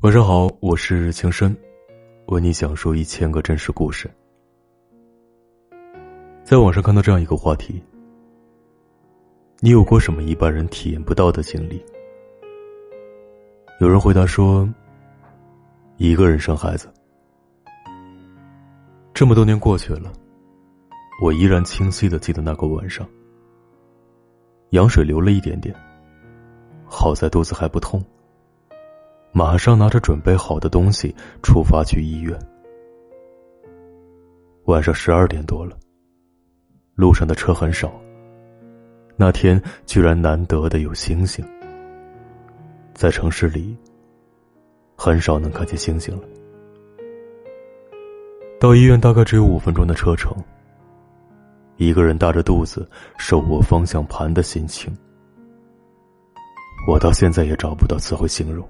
晚上好，我是情深，为你讲述一千个真实故事。在网上看到这样一个话题：你有过什么一般人体验不到的经历？有人回答说：一个人生孩子。这么多年过去了，我依然清晰的记得那个晚上，羊水流了一点点，好在肚子还不痛。马上拿着准备好的东西出发去医院。晚上十二点多了，路上的车很少。那天居然难得的有星星，在城市里很少能看见星星了。到医院大概只有五分钟的车程。一个人大着肚子，手握方向盘的心情，我到现在也找不到词汇形容。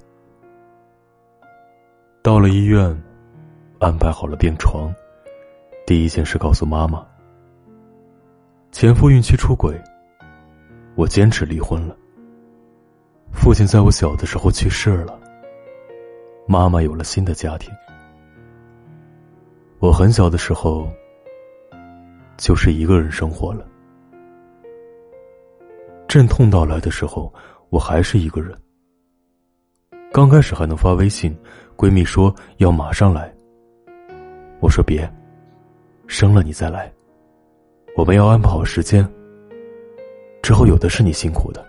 到了医院，安排好了病床。第一件事告诉妈妈，前夫孕期出轨，我坚持离婚了。父亲在我小的时候去世了，妈妈有了新的家庭。我很小的时候，就是一个人生活了。阵痛到来的时候，我还是一个人。刚开始还能发微信。闺蜜说要马上来。我说别，生了你再来。我们要安排好时间。之后有的是你辛苦的。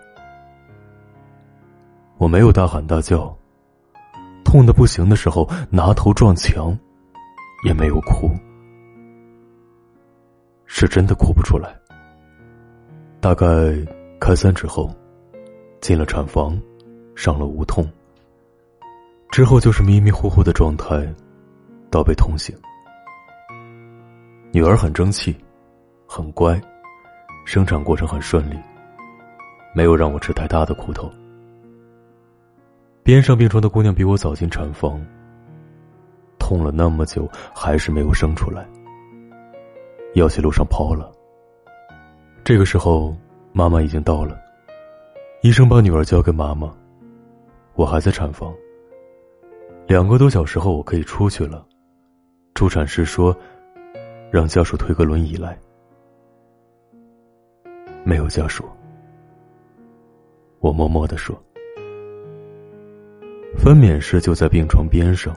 我没有大喊大叫，痛的不行的时候拿头撞墙，也没有哭，是真的哭不出来。大概开三指后，进了产房，上了无痛。之后就是迷迷糊糊的状态，到被痛醒。女儿很争气，很乖，生产过程很顺利，没有让我吃太大的苦头。边上病床的姑娘比我早进产房，痛了那么久还是没有生出来，药去路上抛了。这个时候，妈妈已经到了，医生把女儿交给妈妈，我还在产房。两个多小时后，我可以出去了。助产师说：“让家属推个轮椅来。”没有家属，我默默的说：“分娩室就在病床边上。”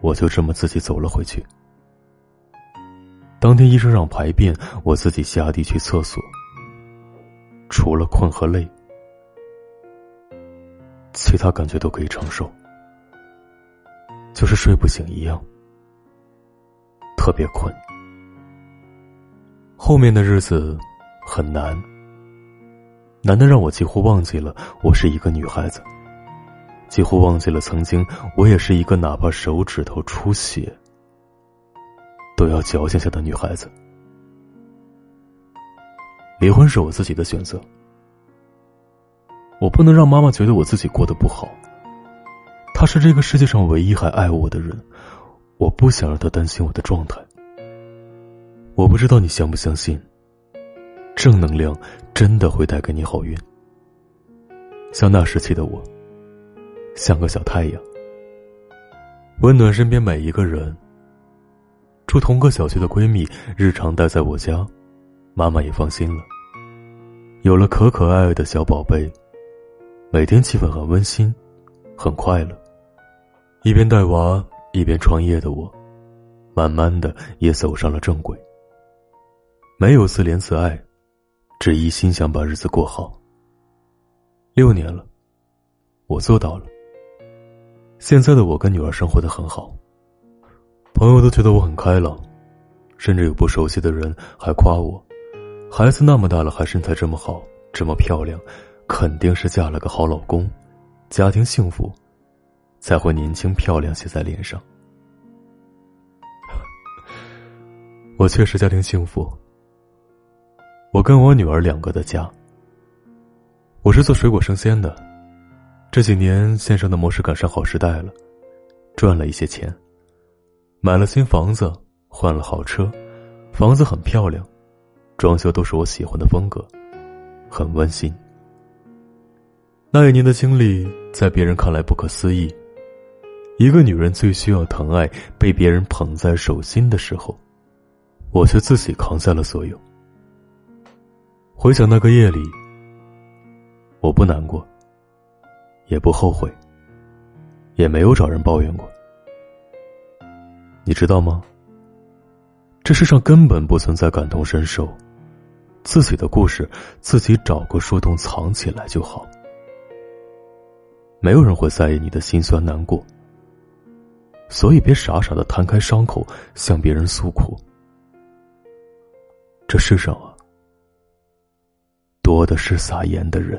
我就这么自己走了回去。当天医生让排便，我自己下地去厕所。除了困和累，其他感觉都可以承受。就是睡不醒一样，特别困。后面的日子很难，难的让我几乎忘记了我是一个女孩子，几乎忘记了曾经我也是一个哪怕手指头出血都要矫情下的女孩子。离婚是我自己的选择，我不能让妈妈觉得我自己过得不好。他是这个世界上唯一还爱我的人，我不想让他担心我的状态。我不知道你相不相信，正能量真的会带给你好运。像那时期的我，像个小太阳，温暖身边每一个人。住同个小区的闺蜜，日常待在我家，妈妈也放心了。有了可可爱爱的小宝贝，每天气氛很温馨，很快乐。一边带娃一边创业的我，慢慢的也走上了正轨。没有自怜自爱，只一心想把日子过好。六年了，我做到了。现在的我跟女儿生活的很好，朋友都觉得我很开朗，甚至有不熟悉的人还夸我，孩子那么大了还身材这么好，这么漂亮，肯定是嫁了个好老公，家庭幸福。才会年轻漂亮写在脸上。我确实家庭幸福。我跟我女儿两个的家。我是做水果生鲜的，这几年线上的模式赶上好时代了，赚了一些钱，买了新房子，换了好车，房子很漂亮，装修都是我喜欢的风格，很温馨。那一年的经历，在别人看来不可思议。一个女人最需要疼爱，被别人捧在手心的时候，我却自己扛下了所有。回想那个夜里，我不难过，也不后悔，也没有找人抱怨过。你知道吗？这世上根本不存在感同身受，自己的故事自己找个树洞藏起来就好。没有人会在意你的心酸难过，所以别傻傻的摊开伤口向别人诉苦。这世上啊。多的是撒盐的人。